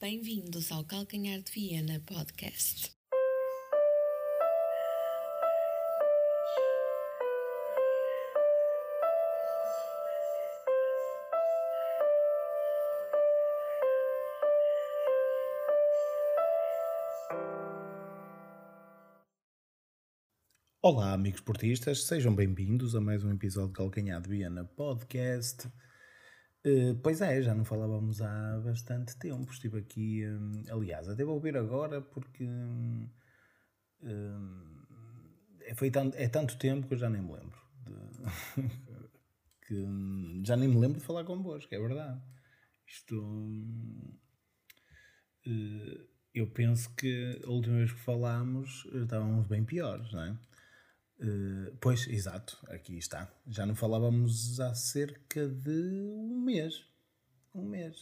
Bem-vindos ao Calcanhar de Viena Podcast. Olá, amigos portistas, sejam bem-vindos a mais um episódio de Calcanhar de Viena Podcast. Uh, pois é, já não falávamos há bastante tempo. Estive aqui, um, aliás, até vou ouvir agora porque um, é, foi tanto, é tanto tempo que eu já nem me lembro. De, que, já nem me lembro de falar convosco, é verdade. Isto. Uh, eu penso que a última vez que falámos estávamos bem piores, não é? Uh, pois, exato, aqui está. Já não falávamos há cerca de um mês. Um mês.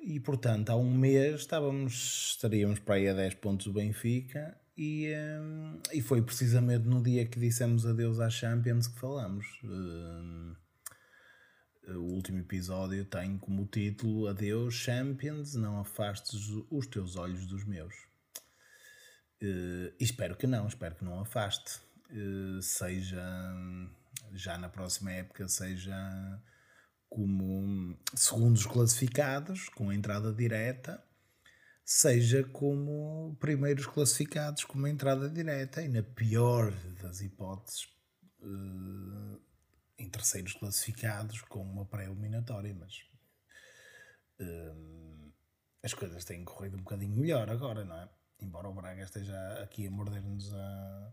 E portanto, há um mês estávamos, estaríamos para aí a 10 pontos do Benfica e, um, eh, e foi precisamente no dia que dissemos adeus à Champions que falamos. Uh, o último episódio tem como título Adeus Champions, não afastes os teus olhos dos meus. Uh, espero que não, espero que não afaste. Eh, seja já na próxima época, seja como segundos classificados, com entrada direta, seja como primeiros classificados, com uma entrada direta, e na pior das hipóteses, eh, em terceiros classificados, com uma pré-eliminatória, mas eh, as coisas têm corrido um bocadinho melhor agora, não é? Embora o Braga esteja aqui a morder-nos a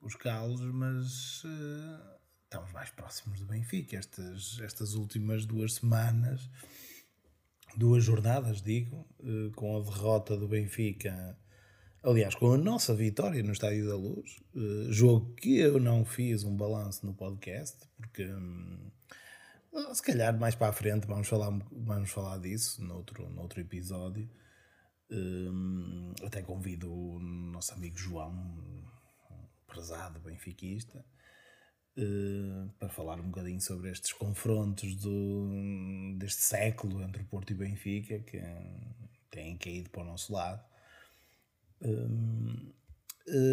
os calos, mas uh, estamos mais próximos do Benfica. Estas, estas últimas duas semanas, duas jornadas, digo, uh, com a derrota do Benfica, aliás, com a nossa vitória no Estádio da Luz, uh, jogo que eu não fiz um balanço no podcast, porque. Um, se calhar mais para a frente vamos falar, vamos falar disso noutro, noutro episódio. Um, até convido o nosso amigo João, prezado benfiquista, uh, para falar um bocadinho sobre estes confrontos do, deste século entre Porto e Benfica, que têm caído para o nosso lado. Uh,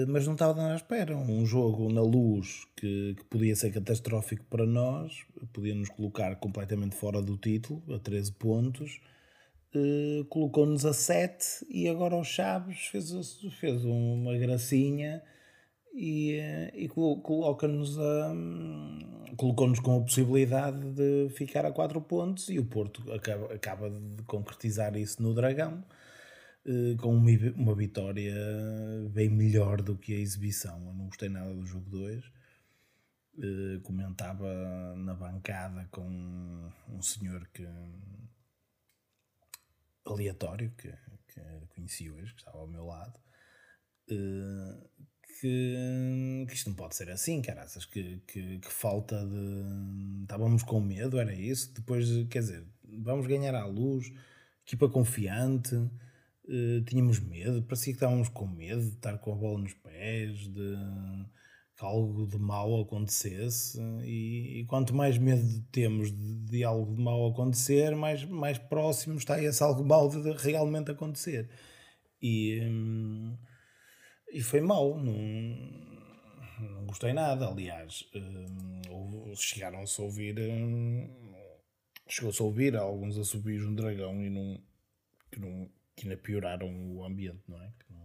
mas não estava à espera. Um jogo na luz que, que, podia ser catastrófico para nós, podia nos colocar completamente fora do título, a 13 pontos. Uh, colocou-nos a 7 e agora o Chaves fez, fez uma gracinha e, eh, e coloca-nos a colocou-nos com a possibilidade de ficar a 4 pontos e o Porto acaba, acaba de concretizar isso no Dragão eh, com uma, uma vitória bem melhor do que a exibição. Eu não gostei nada do jogo 2. Eh, comentava na bancada com um senhor que aleatório que, que conheci hoje, que estava ao meu lado, que, que isto não pode ser assim, caraças, que, que, que, falta de. Estávamos com medo, era isso. Depois, quer dizer, vamos ganhar à luz, equipa confiante, uh, tínhamos medo, parecia que estávamos com medo de estar com a bola nos pés, de que algo de mal acontecesse. E, e quanto mais medo temos de, de, algo de mal acontecer, mais, mais próximo está esse algo mal de realmente acontecer. E. Hum, e foi mau, não, não gostei nada. Aliás, um, chegaram-se a ouvir. Um, Chegou-se a ouvir alguns assobios no dragão e não, que, não, que ainda pioraram o ambiente, não é? Que não,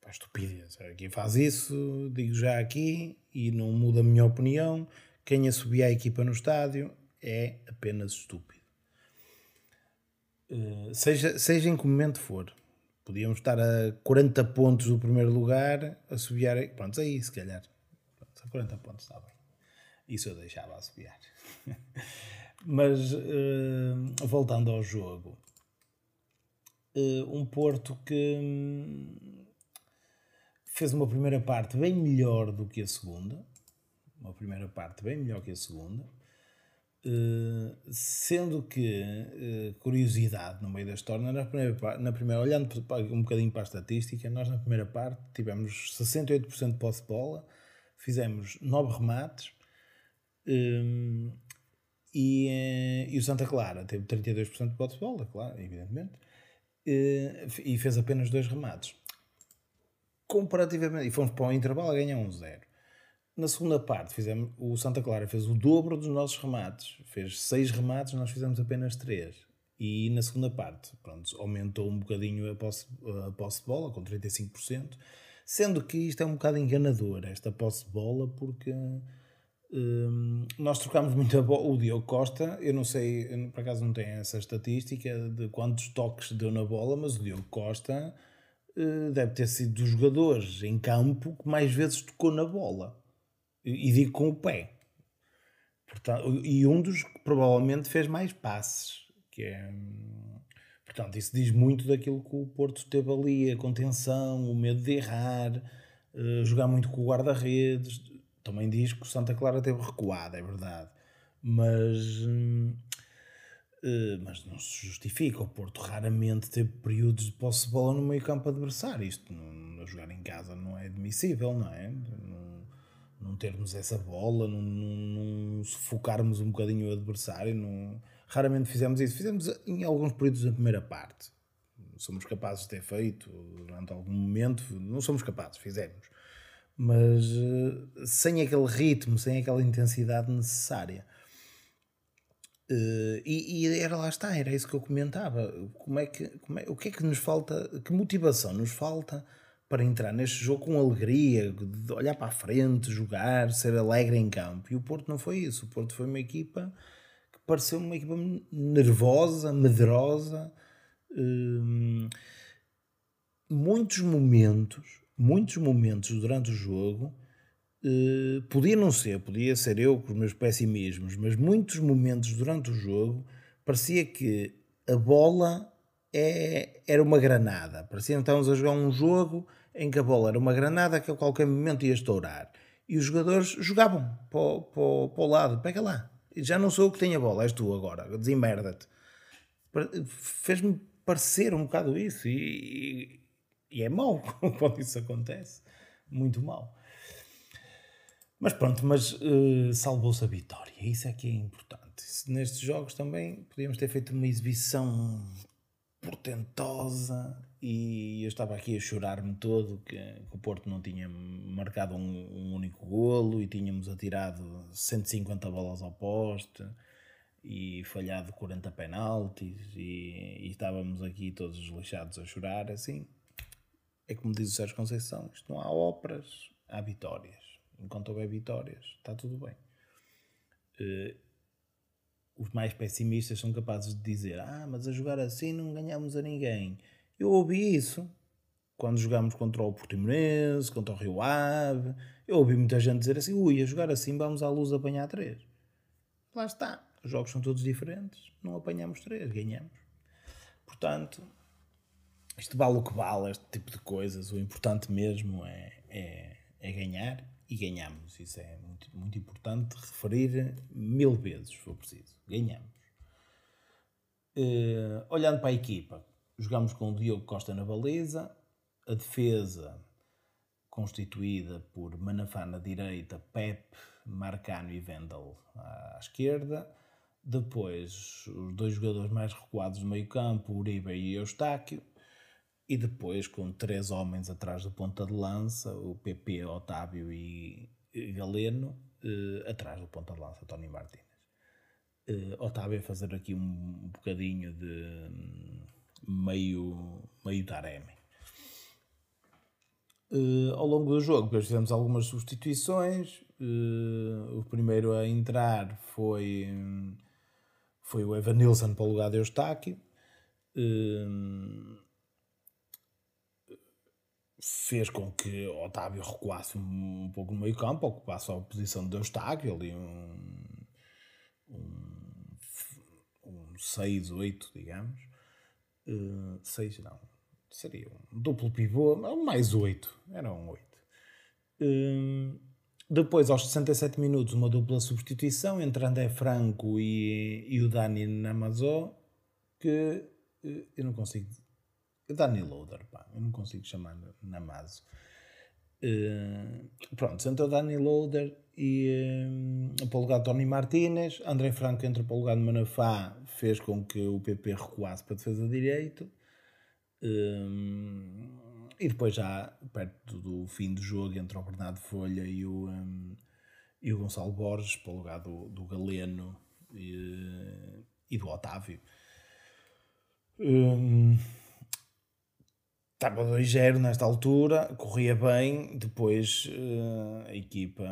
pá, estupidez. Quem faz isso, digo já aqui, e não muda a minha opinião. Quem assobia a equipa no estádio é apenas estúpido. Uh, seja, seja em que momento for. Podíamos estar a 40 pontos do primeiro lugar, a subiar. Pronto, aí se calhar. Pronto, a 40 pontos está bem. Isso eu deixava a subir. Mas uh, voltando ao jogo, uh, um Porto que um, fez uma primeira parte bem melhor do que a segunda. Uma primeira parte bem melhor que a segunda Uh, sendo que, uh, curiosidade no meio da história, na primeira, na primeira, olhando um bocadinho para a estatística, nós na primeira parte tivemos 68% de posse de bola, fizemos 9 remates, um, E, eh, e o Santa Clara teve 32% de posse de bola, claro, evidentemente, eh, e fez apenas dois remates. Comparativamente, e fomos para o intervalo a ganhar um zero. Na segunda parte, fizemos, o Santa Clara fez o dobro dos nossos remates. Fez seis remates, nós fizemos apenas três. E na segunda parte, pronto, aumentou um bocadinho a posse, a posse de bola, com 35%, sendo que isto é um bocado enganador, esta posse de bola, porque hum, nós trocámos a bola. O Diogo Costa, eu não sei, eu, por acaso não tenho essa estatística de quantos toques deu na bola, mas o Diogo Costa uh, deve ter sido dos jogadores em campo que mais vezes tocou na bola. E, digo com o pé. Portanto, e um dos que provavelmente fez mais passes que é. Portanto, isso diz muito daquilo que o Porto teve ali, a contenção, o medo de errar, uh, jogar muito com o guarda-redes. Também diz que o Santa Clara teve recuado, é verdade. Mas, uh, mas não se justifica. O Porto raramente teve períodos de posse de bola no meio campo adversário. Isto, não, jogar em casa, não é admissível, não é? Não, não termos essa bola, não, não, não sufocarmos um bocadinho o adversário, não Raramente fizemos isso. Fizemos em alguns períodos da primeira parte. Somos capazes de ter feito durante algum momento. Não somos capazes, fizemos. Mas uh, sem aquele ritmo, sem aquela intensidade necessária. Uh, e, e, era lá está, era isso que eu comentava. Como é que, como é, o que é que nos falta, que motivação nos falta para entrar neste jogo com alegria, de olhar para a frente, jogar, ser alegre em campo. E o Porto não foi isso. O Porto foi uma equipa pareceu uma equipa nervosa, medrosa. Hum, muitos momentos, muitos momentos durante o jogo, uh, podia não ser, podia ser eu com os meus pessimismos, mas muitos momentos durante o jogo parecia que a bola é, era uma granada. Parecia que estávamos a jogar um jogo em que a bola era uma granada que a qualquer momento ia estourar. E os jogadores jogavam para, para, para o lado, pega lá, já não sou eu que tenho a bola, és tu agora, desemmerda-te. Fez-me parecer um bocado isso e, e, é mau quando isso acontece. Muito mau. Mas pronto, mas uh, salvou-se a vitória. Isso é que é importante. Nestes jogos também podíamos ter feito uma exibição portentosa e eu estava aqui a chorar-me todo que, que, o Porto não tinha marcado um, um, único golo e tínhamos atirado 150 bolas ao poste e falhado 40 penaltis e, e estávamos aqui todos lixados a chorar assim. É como diz o Sérgio Conceição isto não há óperas, há vitórias. Enquanto houver vitórias está tudo bem. Uh, os mais pessimistas são capazes de dizer ah, mas a jogar assim não ganhamos a ninguém eu ouvi isso quando jogámos contra o Portimonense, contra o Rio Ave. Eu ouvi muita gente dizer assim: ui, a jogar assim vamos à luz apanhar três. Lá está. Os jogos são todos diferentes. Não apanhamos três, ganhamos. Portanto, isto vale o que vale, este tipo de coisas. O importante mesmo é, é, é ganhar e ganhamos. Isso é muito, muito importante referir mil vezes, se for preciso. Ganhamos. Uh, olhando para a equipa, Jogamos com o Diogo Costa na baliza, a defesa constituída por Manafá na direita, Pep, Marcano e Vendel à esquerda. Depois, os dois jogadores mais recuados do meio campo, Uribe e Eustáquio. E depois, com três homens atrás do ponta de lança, o PP, Otávio e Galeno, eh, atrás do ponta de lança, Tony Martínez. Eh, Otávio a fazer aqui um bocadinho de meio, meio Taremi. Uh, ao longo do jogo, depois fizemos algumas substituições. Uh, o primeiro a entrar foi, foi o Evan Nilsson para o lugar de Eustáquio. Uh, fez com que Otávio recuasse um, um, pouco no meio campo, ocupasse a posição de Eustáquio, ali um, um, um 6-8, digamos. 6 uh, não. Seria um duplo pivô, mais 8. Era um 8. Uh, depois, aos 67 minutos, uma dupla substituição entre André Franco e, e o Dani Namazó, que uh, eu não consigo. Dani Loader, pá, eu não consigo chamar Namazo. Uh, pronto, sentou Dani Loader e um, para o lugar de Tony Martínez. André Franco entra para o lugar de Manafá, fez com que o PP recuasse para a defesa de direito. Um, e depois, já perto do fim do jogo, entre o Bernardo Folha e o, um, e o Gonçalo Borges, para o lugar do, do Galeno e, e do Otávio. Um, estava 2-0 nesta altura, corria bem, depois uh, a equipa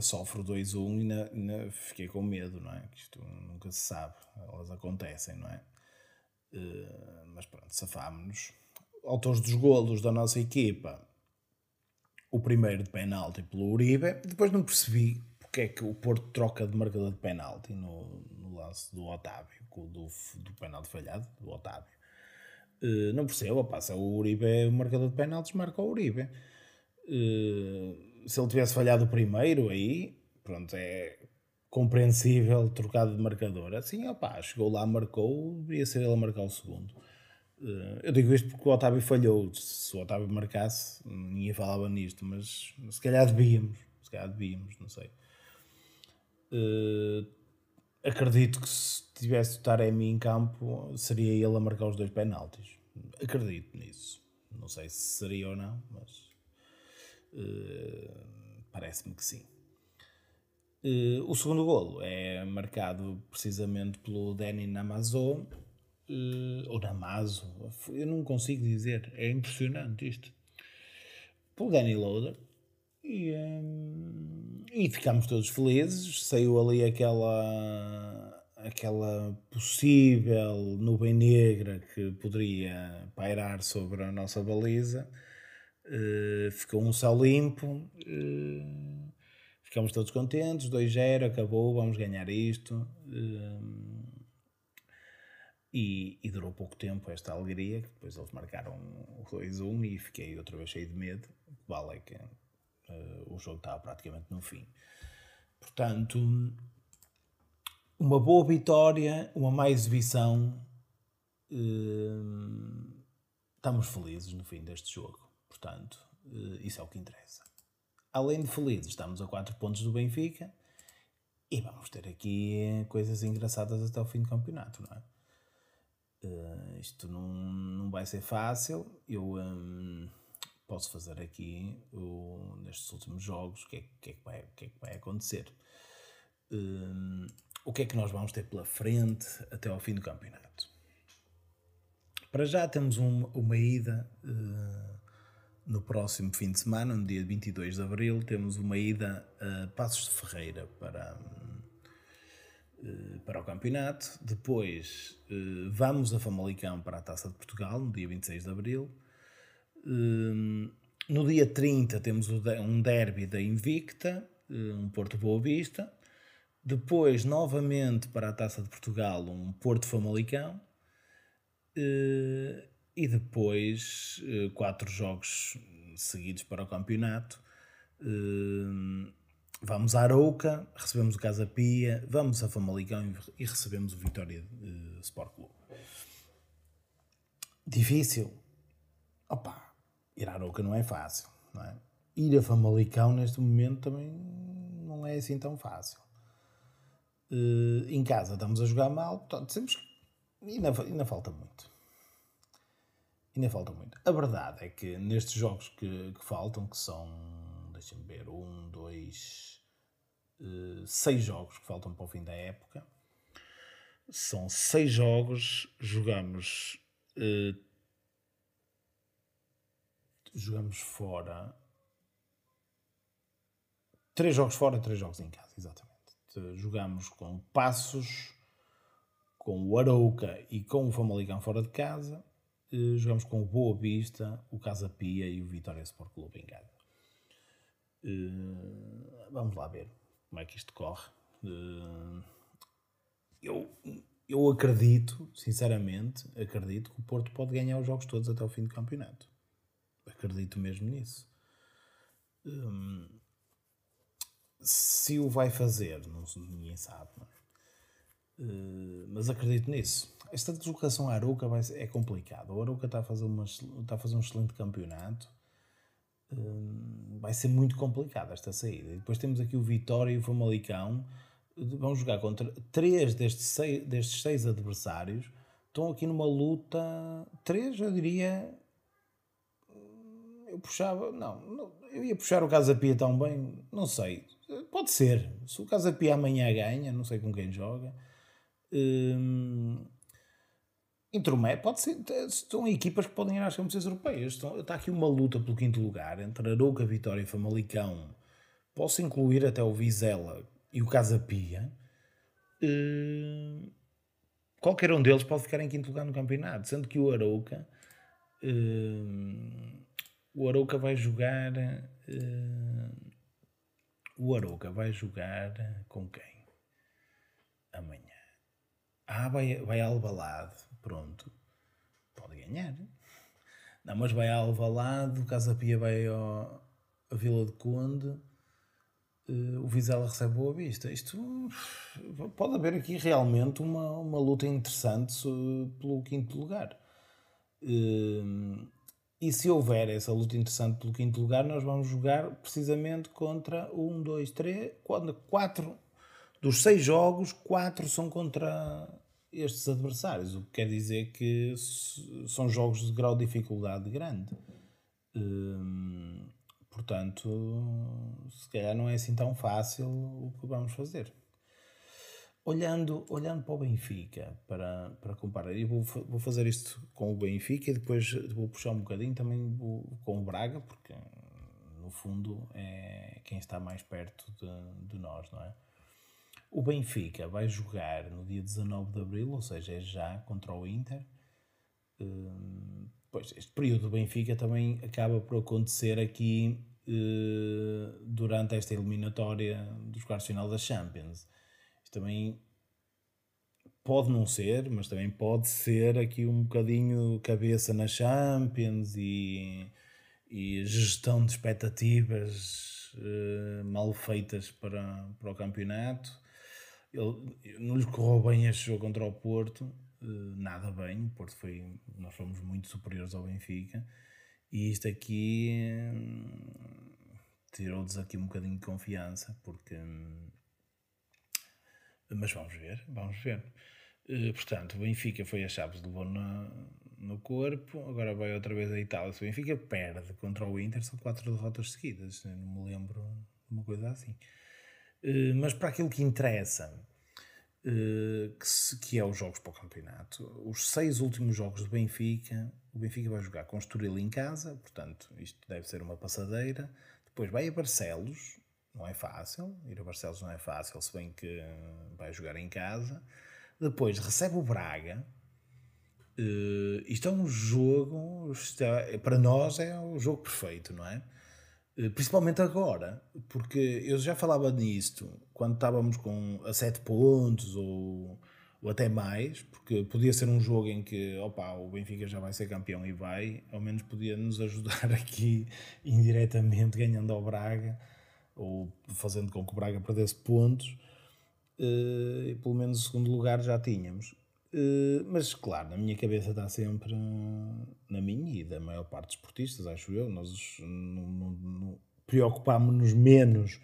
sofre 2-1 e na, fiquei com medo, não é? Que isto nunca se sabe, elas acontecem, não é? Uh, mas pronto, safámos-nos. Autores dos golos da nossa equipa, o primeiro de penalti pelo Uribe, depois não percebi porque é que o Porto troca de marcador de penalti no, no lance do Otávio, do, do penalti falhado, do Otávio. Uh, não percebo, passa o Uribe é o marcador de penaltis, marca o Uribe. Uh, se ele tivesse falhado o primeiro, aí, pronto, é compreensível trocado de marcador. Assim, opá, chegou lá, marcou, deveria ser ele a marcar o segundo. Uh, eu digo isto porque o Otávio falhou. Se o Otávio marcasse, ninguém falava nisto, mas se calhar devíamos. Se calhar devíamos, não sei. Acredito que se tivesse o Taremi em campo, seria ele a marcar os dois penaltis. Acredito nisso. Não sei se seria ou não, mas uh, parece-me que sim. Uh, o segundo golo é marcado precisamente pelo Danny Namazo, uh, ou Namazo, eu não consigo dizer, é impressionante isto. Pelo Danny Loader, e, um, e ficámos todos felizes. Saiu ali aquela, aquela possível nuvem negra que poderia pairar sobre a nossa baliza. Uh, ficou um céu limpo. Uh, ficamos todos contentes. 2-0, acabou, vamos ganhar isto. Uh, e, e, durou pouco tempo esta alegria, que depois eles marcaram o 2-1 e fiquei outra vez cheio de medo. Vale que Uh, o jogo estava praticamente no fim. Portanto, uma boa vitória, uma má exibição. Uh, estamos felizes no fim deste jogo. Portanto, uh, isso é o que interessa. Além de felizes, estamos a 4 pontos do Benfica e vamos ter aqui coisas engraçadas até o fim do campeonato, não é? Uh, isto não, não vai ser fácil. Eu. Um, posso fazer aqui o, nestes últimos jogos, o que, é, que, é que, vai, que é que vai acontecer. Um, o que é que nós vamos ter pela frente até ao fim do campeonato? Para já temos um, uma ida uh, no próximo fim de semana, no dia 22 de Abril, temos uma ida a Passos de Ferreira para, uh, para o campeonato. Depois vamos a Famalicão para a Taça de Portugal, no dia 26 de Abril. Hum, no dia 30 temos um derby da Invicta, hum, um Porto Boa Vista. Depois, novamente, para a Taça de Portugal, um Porto Famalicão. Hum, e depois, quatro jogos seguidos para o campeonato. Vamos a Arouca, recebemos o Casa Pia, vamos a Famalicão e recebemos o Vitória Sport Clube. Difícil? Opa, ir à Arouca não é fácil, não é? Ir a Famalicão neste momento também não é assim tão fácil. Uh, em casa estamos a jogar mal, portanto, temos que... ainda, ainda falta muito. Ainda falta muito. A verdade é que nestes jogos que, que faltam, que são, deixem-me ver, um, dois, uh, seis jogos que faltam para o fim da época, são seis jogos, jogamos uh, jogamos fora. Três jogos fora, três jogos em casa, exatamente. Jogamos com Passos, com o Arouca e com o Famalicão fora de casa. Jogamos com o Boa Vista, o Casa Pia e o Vitória Sport Clube em casa. Vamos lá ver como é que isto corre. Eu, eu acredito, sinceramente, acredito que o Porto pode ganhar os jogos todos até o fim do campeonato acredito mesmo nisso. Hum, se o vai fazer, não, ninguém sabe, não é? Uh, mas acredito nisso. Esta deslocação à Aruca vai, é complicado. O Aruca está a, fazer uma, está a fazer um excelente campeonato. hum, vai ser muito complicado esta saída. E depois temos aqui o Vitória e o Famalicão. Vão jogar contra três destes seis, destes seis adversários. Estão aqui numa luta. Três, eu diria. Eu puxava. Não, eu ia puxar o Casa Pia tão bem. Não sei. Pode ser. Se o Casa Pia amanhã ganha, não sei com quem joga. Hum, Intromete, pode ser. São equipas que podem ir às competições europeias. Estão, está aqui uma luta pelo quinto lugar entre Arouca, Vitória e Famalicão. Posso incluir até o Vizela e o Casa Pia. Uh, qualquer um deles pode ficar em quinto lugar no campeonato, sendo que o Arouca. Uh, o Arouca vai jogar. Uh, o Arouca vai jogar com quem? Amanhã. Ah, vai, vai Albalade pronto, pode ganhar. Não, mas vai a Alvalade, o Casa Pia vai ao, a Vila de Conde, uh, o Vizela recebe Boa Vista. Isto pode haver aqui realmente uma, uma luta interessante pelo quinto lugar. Uh, e se houver essa luta interessante pelo quinto lugar, nós vamos jogar precisamente contra um, dois, três, quatro dos seis jogos, quatro são contra estes adversários, o que quer dizer que são jogos de grau de dificuldade grande. Hum, portanto, se calhar não é assim tão fácil o que vamos fazer. Olhando, olhando para o Benfica, para, para comparar, eu vou, vou fazer isto com o Benfica e depois vou puxar um bocadinho também com o Braga, porque no fundo é quem está mais perto de, de nós, não é? O Benfica vai jogar no dia 19 de abril, ou seja, é já contra o Inter. Hum, pois, este período do Benfica também acaba por acontecer aqui uh, durante esta eliminatória dos quartos final da Champions. Isto também pode não ser, mas também pode ser aqui um bocadinho cabeça na Champions e, e gestão de expectativas uh, mal feitas para, para o campeonato. Ele, não lhe correu bem este jogo contra o Porto, eh, nada bem. O Porto foi, nós fomos muito superiores ao Benfica. E isto aqui hum, tirou-nos aqui um bocadinho de confiança, porque. Hum, mas vamos ver, vamos ver. Eh, portanto, o Benfica foi a Chaves, levou na, no corpo, agora vai outra vez a Itália. Se o Benfica perde contra o Inter, são quatro derrotas seguidas. Eu não me lembro de uma coisa assim. Eh, mas para aquilo que interessa, eh, que, é os jogos para o campeonato, os seis últimos jogos do Benfica, o Benfica vai jogar com o Estoril em casa, portanto, isto deve ser uma passadeira. Depois vai a Barcelos, não é fácil, ir a Barcelos não é fácil, se bem que vai jogar em casa. Depois recebe o Braga. Uh, isto é um jogo, é, para nós é o jogo perfeito, não é? Eh, principalmente agora, porque eu já falava nisto quando estávamos com a 7 pontos ou, ou, até mais, porque podia ser um jogo em que opa, o Benfica já vai ser campeão e vai, ao menos podia nos ajudar aqui indiretamente ganhando ao Braga ou fazendo com que o Braga perdesse pontos. Uh, pelo menos o segundo lugar já tínhamos. Uh, mas claro, na minha cabeça está sempre na minha e da maior parte dos esportistas, acho eu, nós preocupámos-nos menos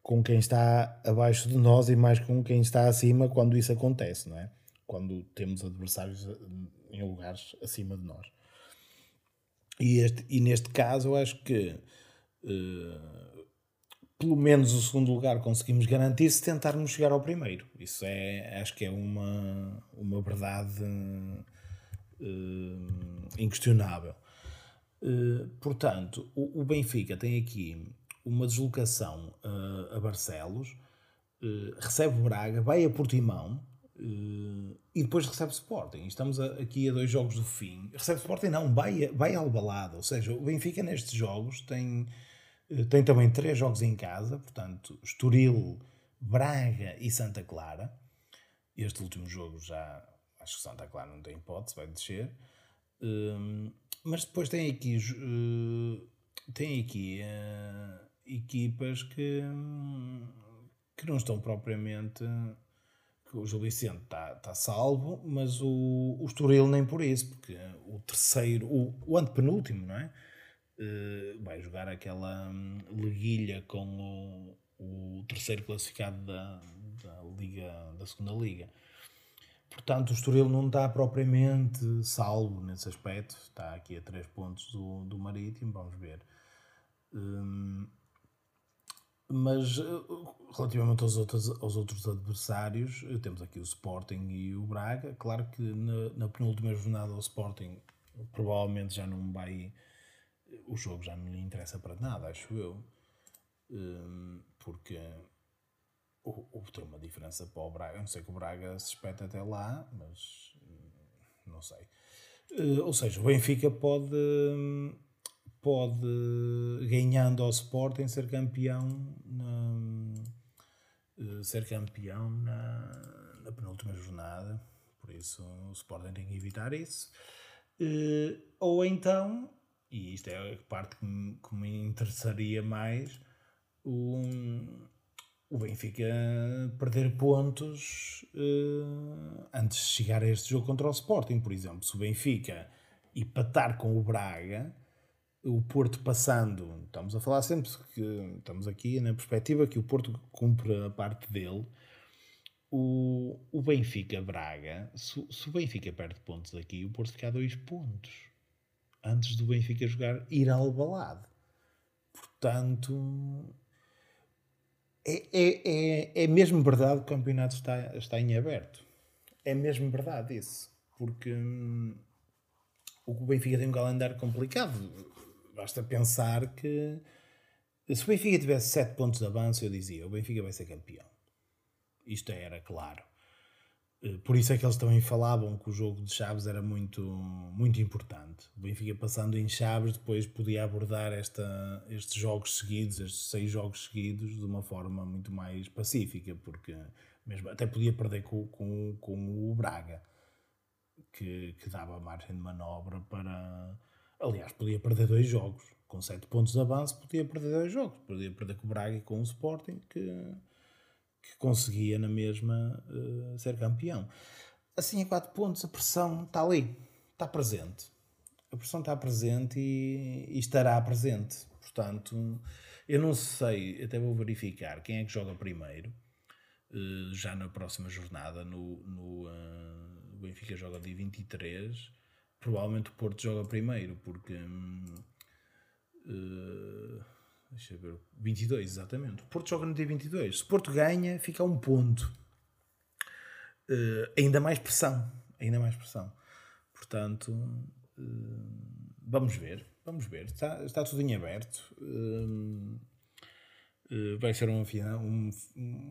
com quem está abaixo de nós e mais com quem está acima quando isso acontece, não é? Quando temos adversários eh, em lugares acima de nós. E, este, e neste caso, eu acho que uh, pelo menos o segundo lugar conseguimos garantir se tentarmos chegar ao primeiro. Isso é, acho que é uma, uma verdade uh, inquestionável. Uh, portanto, o, o, Benfica tem aqui uma deslocação uh, a Barcelos, recebe Braga, vai a Portimão e depois recebe Sporting. Estamos a, aqui a dois jogos do fim. Recebe Sporting, não, vai, vai ao balada. Ou seja, o Benfica nestes jogos tem tem também três jogos em casa, portanto, Estoril, Braga e Santa Clara. Este último jogo já acho que Santa Clara não tem hipótese, vai descer. Um, mas depois tem aqui, uh, tem aqui uh, equipas que, que não estão propriamente. O Gil Vicente está, está salvo, mas o, o Estoril nem por isso, porque o terceiro, o, o antepenúltimo, não é? Uh, vai jogar aquela um, liguilha com o, o terceiro classificado da, da, Liga, da segunda Liga. Portanto, o Estoril não está propriamente salvo nesse aspecto. Está aqui a 3 pontos do, do Marítimo, vamos ver. Um, mas relativamente aos outros, aos outros adversários, temos aqui o Sporting e o Braga. Claro que na, na penúltima jornada o Sporting provavelmente já não vai. O jogo já não lhe interessa para nada, acho eu. Um, porque houve uma diferença para o Braga. não sei que o Braga se espeta até lá, mas hum, não sei. Uh, ou seja, o Benfica pode, pode ganhando ao Sporting, ser campeão na, uh, ser campeão na, na penúltima jornada. Por isso o Sporting tem que evitar isso. Uh, ou então, e isto é a parte que me, que me interessaria mais, um, o Benfica perder pontos uh, antes de chegar a este jogo contra o Sporting, por exemplo. Se o Benfica empatar com o Braga, o Porto passando, estamos a falar sempre que estamos aqui na perspectiva que o Porto cumpre a parte dele. O, o Benfica Braga, se, se o Benfica perde pontos aqui, o Porto fica a dois pontos antes do Benfica jogar ir ao balado. Portanto, é, é, é, é mesmo verdade que o campeonato está, está em aberto. É mesmo verdade isso. Porque hum, o Benfica tem um calendário complicado. Basta pensar que se o Benfica tivesse 7 pontos de avanço, eu dizia: o Benfica vai ser campeão. Isto era claro. Eh, por isso é que eles também falavam que o jogo de Chaves era muito, muito importante. O Benfica passando em Chaves depois podia abordar esta, estes jogos seguidos, estes seis jogos seguidos, de uma forma muito mais pacífica, porque mesmo até podia perder com, com, com o Braga, que, que dava margem de manobra para. Aliás, podia perder dois jogos. Com sete pontos de avanço, podia perder dois jogos. Podia perder com o Braga e com o Sporting, que que conseguia na mesma uh, ser campeão. Assim, a 4 pontos, a pressão está ali, está presente. A pressão está presente e, e, estará presente. Portanto, eu não sei, até vou verificar quem é que joga primeiro, uh, já na próxima jornada. No, no uh, Benfica joga dia 23. Provavelmente o Porto joga primeiro, porque. Uh, Deixa eu ver. 22, exatamente. O Porto joga no dia 22. Se o Porto ganha, fica a um ponto. Uh, ainda mais pressão. Ainda mais pressão. Portanto, uh, vamos ver. Vamos ver. Está, está tudo em aberto. Uh, vai ser um, um,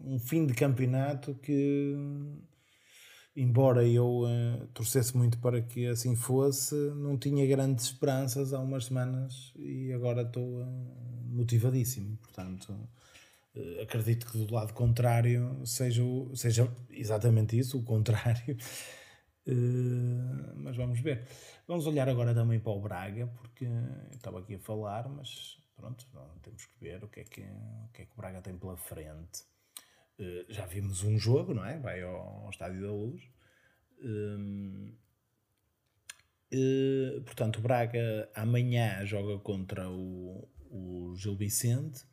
um fim de campeonato que embora eu uh, torcesse muito para que assim fosse, não tinha grandes esperanças há umas semanas e agora estou uh, motivadíssimo. Portanto, uh, acredito que do lado contrário seja, seja exatamente isso, o contrário. mas vamos ver. Vamos olhar agora também para o Braga, porque estava aqui a falar, mas pronto, temos que ver o que é que, o, que, é que o Braga tem pela frente. Uh, já vimos um jogo, não é? Vai ao, ao Estádio da Luz. Um, uh, portanto, o Braga amanhã joga contra o, o Gil Vicente.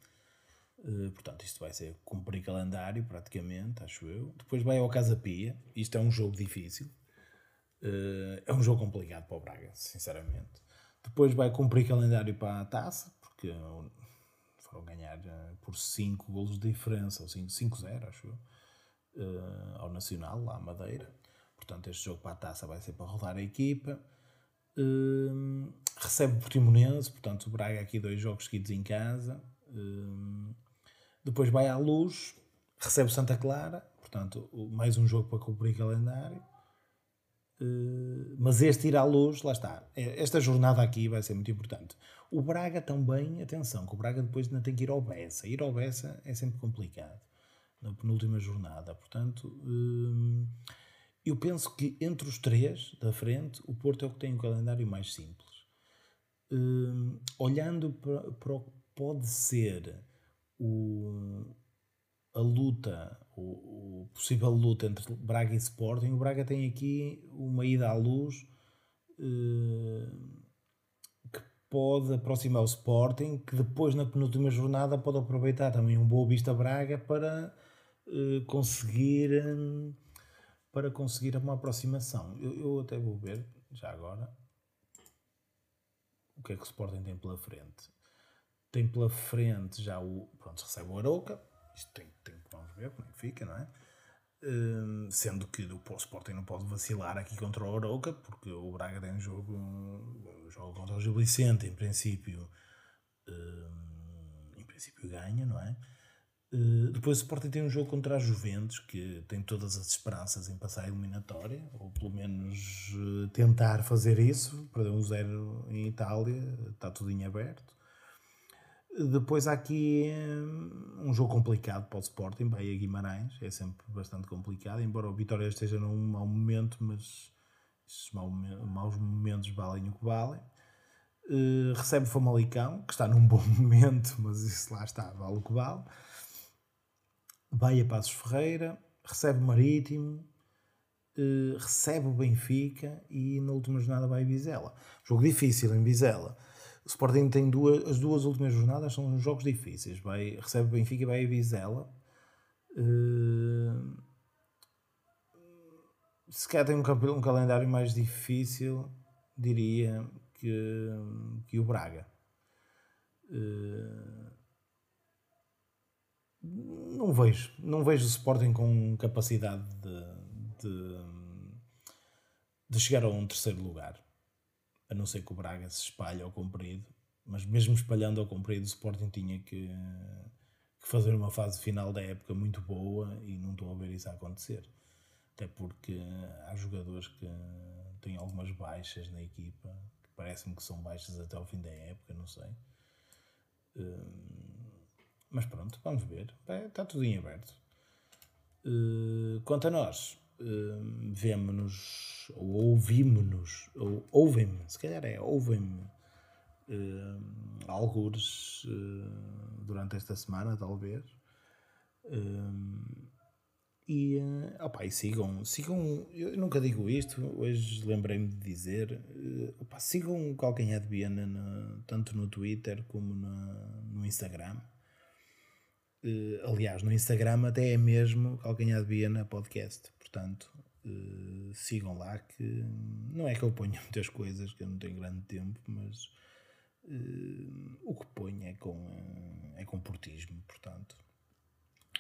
Uh, portanto, isto vai ser cumprir calendário, praticamente, acho eu. Depois vai ao Casa Pia. Isto é um jogo difícil. Uh, é um jogo complicado para o Braga, sinceramente. Depois vai cumprir calendário para a taça, porque foram ganhar uh, por 5 golos de diferença, ou 5-0, acho eu, uh, ao Nacional, lá à Madeira. Portanto, este jogo para a taça vai ser para rodar a equipa. Uh, recebe o Portimonense, portanto, o Braga aqui dois jogos seguidos em casa. depois vai à luz, recebe Santa Clara, portanto, mais um jogo para cumprir calendário. Uh, mas este ir à luz, lá está. É, esta jornada aqui vai ser muito importante. O Braga também, atenção, que o Braga depois ainda tem que ir ao Bessa. Ir ao Bessa é sempre complicado na penúltima jornada. Portanto, uh, eu penso que entre os três da frente, o Porto é o que tem um calendário mais simples. Uh, olhando para, para o que pode ser o, a luta, o, o, possível luta entre Braga e Sporting, o Braga tem aqui uma ida à luz uh, que pode aproximar o Sporting, que depois na penúltima jornada pode aproveitar também um Boa Vista Braga para uh, conseguir um, para conseguir uma aproximação. Eu, eu, até vou ver já agora o que é que o Sporting tem pela frente. Tem pela frente já o. Pronto, recebe o Arouca. Isto tem, tem vamos ver como é que fica, não é? Uh, sendo que o Sporting não pode vacilar aqui contra o Arouca, porque o Braga tem um jogo, um jogo contra o Gil Vicente, em princípio, uh, em princípio ganha, não é? Uh, depois o Sporting tem um jogo contra a Juventus, que tem todas as esperanças em passar a eliminatória, ou pelo menos eh, tentar fazer isso, perder um zero em Itália, está tudo em aberto. Depois há aqui um jogo complicado para o Sporting, Bahia Guimarães, é sempre bastante complicado, embora o Vitória esteja num mau momento, mas esses maus momentos valem o que valem. Uh, recebe o Famalicão, que está num bom momento, mas isso lá está, vale o que vale. Vai a Passos Ferreira, recebe o Marítimo, uh, recebe o Benfica e na última jornada vai a Vizela. Jogo difícil em Vizela. O Sporting tem duas, as duas últimas jornadas são jogos difíceis. Vai, recebe o Benfica e vai a Vizela. Uh, se calhar tem um, um, calendário mais difícil, diria que, que o Braga. Uh, não vejo, não vejo o Sporting com capacidade de, de, de chegar a um terceiro lugar a não ser que o Braga se espalhe ao comprido, mas mesmo espalhando ao comprido, o Sporting tinha que, que fazer uma fase final da época muito boa e não estou a ver isso a acontecer. Até porque há jogadores que têm algumas baixas na equipa, que parece-me que são baixas até ao fim da época, não sei. Hum, mas pronto, vamos ver. Está tudo em aberto. Hum, quanto a nós, hum, vemo-nos, ou ouvimos-nos, ou ouvem-me, se calhar é ouvem-me, uh, algures uh, durante esta semana, talvez. Uh, e, uh, opa, e sigam, sigam, eu nunca digo isto, hoje lembrei-me de dizer, uh, opa, sigam o Calcanhar de Viena no, tanto no Twitter como na, no Instagram. Uh, aliás, no Instagram até é mesmo Calcanhar de Viena Podcast. Portanto, uh, sigam lá que não é que eu ponha muitas coisas, que eu não tenho grande tempo, mas uh, o que ponho é com, uh, é com portismo, portanto.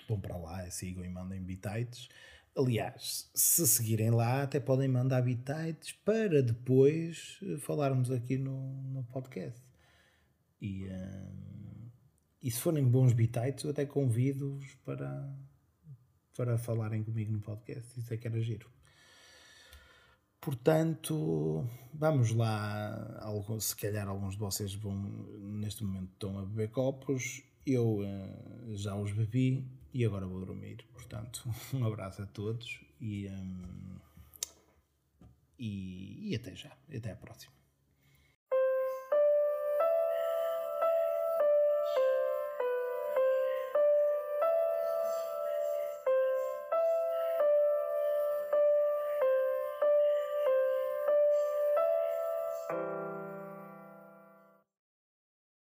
Vão para lá, sigam e mandem bitites. Aliás, se seguirem lá, até podem mandar bitites para depois falarmos aqui no, no podcast. E, e se forem bons bitites, eu até convido-vos para, para falarem comigo no podcast. Isso é que era giro. Portanto, vamos lá. se calhar alguns de vocês vão, neste momento, estão a beber copos. Eu uh, já os bebi e agora vou dormir. Portanto, um abraço a todos e, um, e, e até já. Até a próxima.